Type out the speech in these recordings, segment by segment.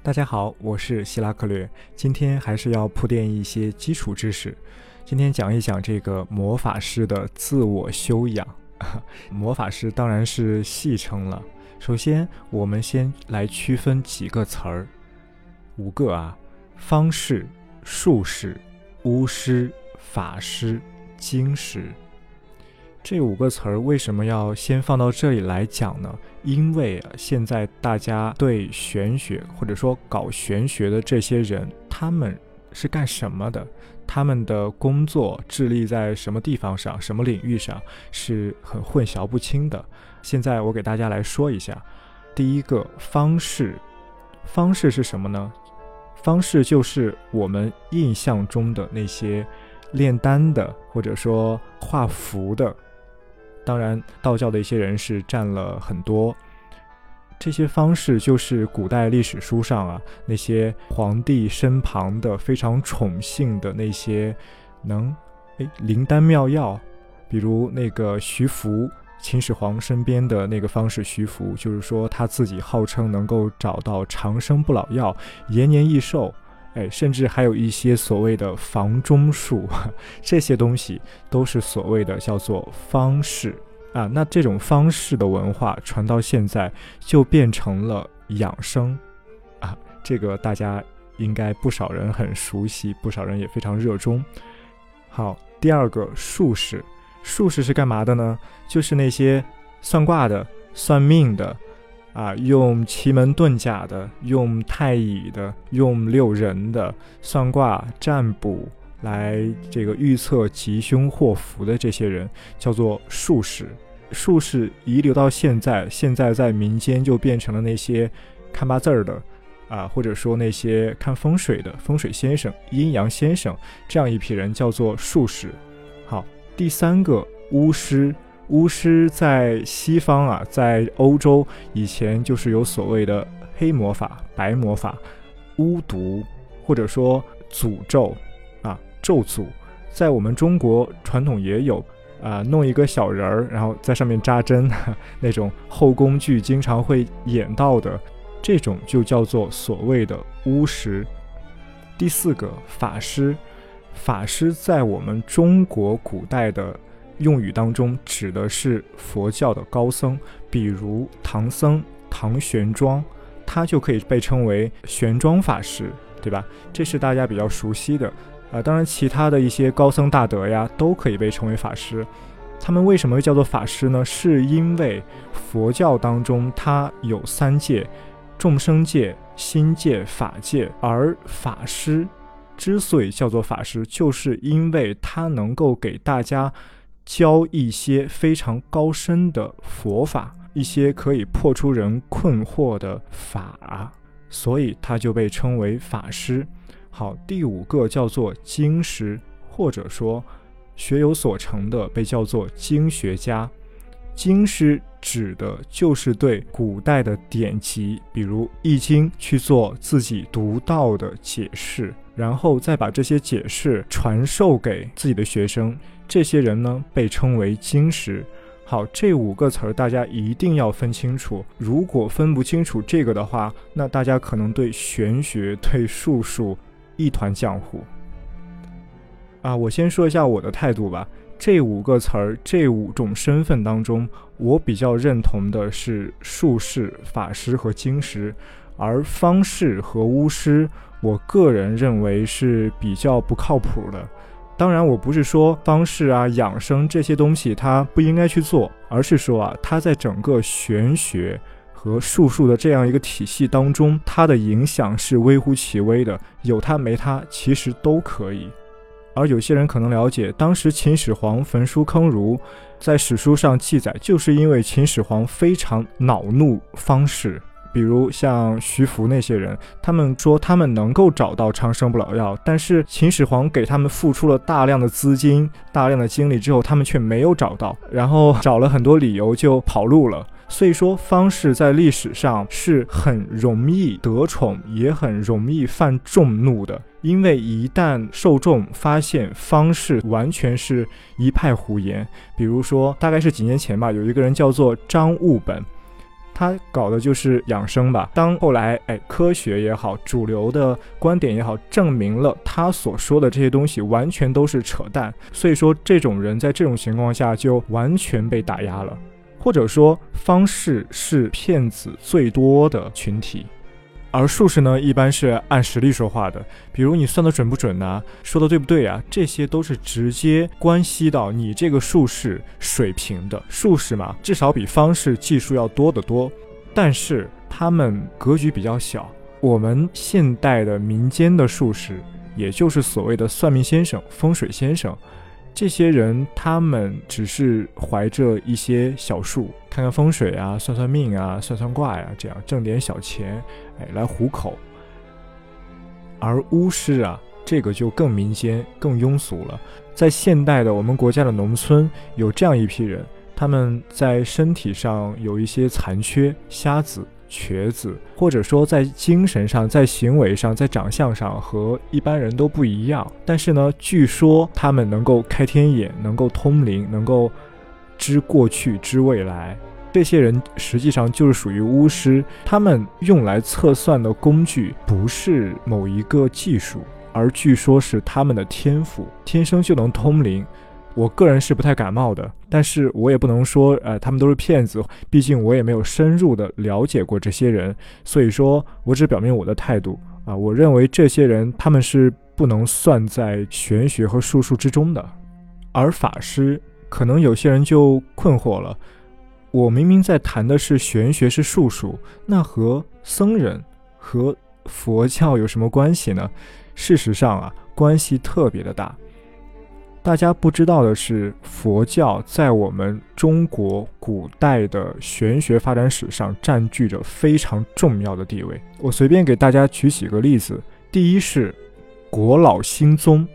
大家好，我是希拉克略。今天还是要铺垫一些基础知识。今天讲一讲这个魔法师的自我修养。魔法师当然是戏称了。首先，我们先来区分几个词儿，五个啊：方士、术士、巫师、法师、经师。这五个词儿为什么要先放到这里来讲呢？因为现在大家对玄学或者说搞玄学的这些人，他们是干什么的？他们的工作致力在什么地方上、什么领域上，是很混淆不清的。现在我给大家来说一下，第一个方式，方式是什么呢？方式就是我们印象中的那些炼丹的，或者说画符的。当然，道教的一些人是占了很多。这些方式就是古代历史书上啊，那些皇帝身旁的非常宠幸的那些能哎灵丹妙药，比如那个徐福，秦始皇身边的那个方士徐福，就是说他自己号称能够找到长生不老药、延年益寿，哎，甚至还有一些所谓的房中术，这些东西都是所谓的叫做方式。啊，那这种方式的文化传到现在，就变成了养生，啊，这个大家应该不少人很熟悉，不少人也非常热衷。好，第二个术士，术士是干嘛的呢？就是那些算卦的、算命的，啊，用奇门遁甲的、用太乙的、用六人的算卦占卜。来这个预测吉凶祸福的这些人叫做术士，术士遗留到现在，现在在民间就变成了那些看八字儿的啊，或者说那些看风水的风水先生、阴阳先生这样一批人叫做术士。好，第三个巫师，巫师在西方啊，在欧洲以前就是有所谓的黑魔法、白魔法、巫毒，或者说诅咒。啊咒诅，在我们中国传统也有啊，弄一个小人儿，然后在上面扎针，那种后宫剧经常会演到的，这种就叫做所谓的巫师。第四个法师，法师在我们中国古代的用语当中，指的是佛教的高僧，比如唐僧唐玄奘，他就可以被称为玄奘法师，对吧？这是大家比较熟悉的。啊，当然，其他的一些高僧大德呀，都可以被称为法师。他们为什么会叫做法师呢？是因为佛教当中它有三界：众生界、心界、法界。而法师之所以叫做法师，就是因为他能够给大家教一些非常高深的佛法，一些可以破除人困惑的法，所以他就被称为法师。好，第五个叫做经师，或者说学有所成的被叫做经学家。经师指的就是对古代的典籍，比如《易经》，去做自己独到的解释，然后再把这些解释传授给自己的学生。这些人呢，被称为经师。好，这五个词儿大家一定要分清楚。如果分不清楚这个的话，那大家可能对玄学、对术数。一团浆糊啊！我先说一下我的态度吧。这五个词儿，这五种身份当中，我比较认同的是术士、法师和经师，而方士和巫师，我个人认为是比较不靠谱的。当然，我不是说方士啊、养生这些东西他不应该去做，而是说啊，他在整个玄学。和术数的这样一个体系当中，它的影响是微乎其微的，有它没它其实都可以。而有些人可能了解，当时秦始皇焚书坑儒，在史书上记载，就是因为秦始皇非常恼怒方士，比如像徐福那些人，他们说他们能够找到长生不老药，但是秦始皇给他们付出了大量的资金、大量的精力之后，他们却没有找到，然后找了很多理由就跑路了。所以说，方士在历史上是很容易得宠，也很容易犯众怒的。因为一旦受众发现方士完全是一派胡言，比如说，大概是几年前吧，有一个人叫做张悟本。他搞的就是养生吧。当后来哎，科学也好，主流的观点也好，证明了他所说的这些东西完全都是扯淡，所以说这种人在这种情况下就完全被打压了，或者说方式是骗子最多的群体。而术士呢，一般是按实力说话的，比如你算的准不准呢？说的对不对啊？这些都是直接关系到你这个术士水平的。术士嘛，至少比方士技术要多得多，但是他们格局比较小。我们现代的民间的术士，也就是所谓的算命先生、风水先生。这些人，他们只是怀着一些小数，看看风水啊，算算命啊，算算卦呀，这样挣点小钱，哎，来糊口。而巫师啊，这个就更民间、更庸俗了。在现代的我们国家的农村，有这样一批人，他们在身体上有一些残缺，瞎子。瘸子，或者说在精神上、在行为上、在长相上和一般人都不一样。但是呢，据说他们能够开天眼，能够通灵，能够知过去、知未来。这些人实际上就是属于巫师，他们用来测算的工具不是某一个技术，而据说是他们的天赋，天生就能通灵。我个人是不太感冒的，但是我也不能说，呃，他们都是骗子，毕竟我也没有深入的了解过这些人，所以说我只表明我的态度啊，我认为这些人他们是不能算在玄学和术数之中的，而法师可能有些人就困惑了，我明明在谈的是玄学是术数，那和僧人和佛教有什么关系呢？事实上啊，关系特别的大。大家不知道的是，佛教在我们中国古代的玄学发展史上占据着非常重要的地位。我随便给大家举几个例子。第一是国老星宗，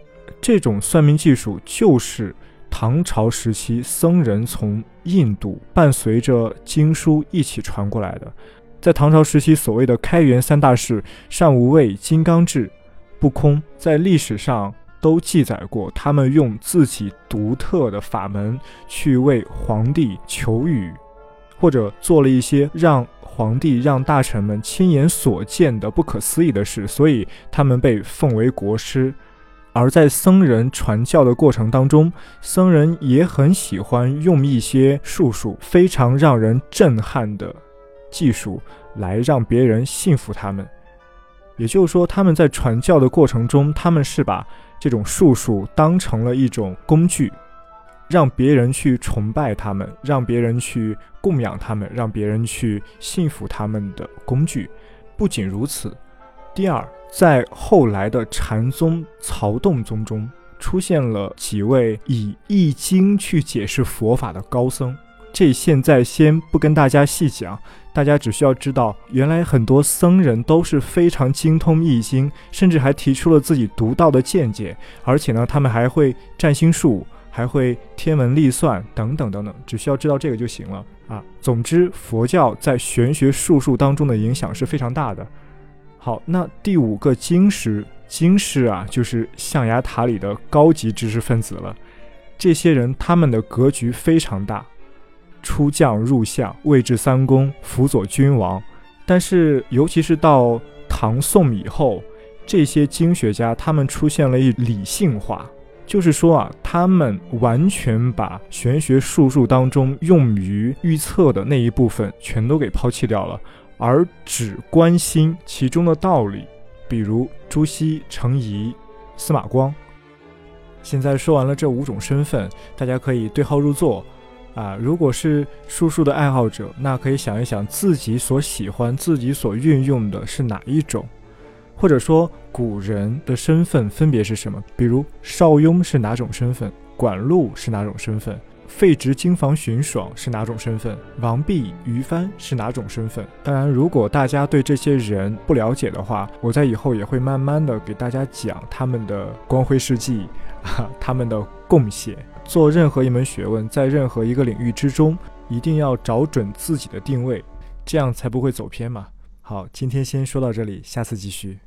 这种算命技术就是唐朝时期僧人从印度伴随着经书一起传过来的。在唐朝时期，所谓的开元三大士善无畏、金刚智、不空，在历史上。都记载过，他们用自己独特的法门去为皇帝求雨，或者做了一些让皇帝、让大臣们亲眼所见的不可思议的事，所以他们被奉为国师。而在僧人传教的过程当中，僧人也很喜欢用一些术数非常让人震撼的技术来让别人信服他们。也就是说，他们在传教的过程中，他们是把。这种术数当成了一种工具，让别人去崇拜他们，让别人去供养他们，让别人去信服他们的工具。不仅如此，第二，在后来的禅宗曹洞宗中，出现了几位以易经去解释佛法的高僧。这现在先不跟大家细讲，大家只需要知道，原来很多僧人都是非常精通易经，甚至还提出了自己独到的见解，而且呢，他们还会占星术，还会天文历算等等等等，只需要知道这个就行了啊。总之，佛教在玄学术数当中的影响是非常大的。好，那第五个经师，经师啊，就是象牙塔里的高级知识分子了。这些人他们的格局非常大。出将入相，位至三公，辅佐君王。但是，尤其是到唐宋以后，这些经学家他们出现了一理性化，就是说啊，他们完全把玄学术数当中用于预测的那一部分全都给抛弃掉了，而只关心其中的道理。比如朱熹、程颐、司马光。现在说完了这五种身份，大家可以对号入座。啊，如果是术数的爱好者，那可以想一想自己所喜欢、自己所运用的是哪一种，或者说古人的身份分别是什么？比如邵雍是哪种身份？管路是哪种身份？废职经房荀爽是哪种身份？王弼、于帆是哪种身份？当然，如果大家对这些人不了解的话，我在以后也会慢慢的给大家讲他们的光辉事迹，他们的贡献。做任何一门学问，在任何一个领域之中，一定要找准自己的定位，这样才不会走偏嘛。好，今天先说到这里，下次继续。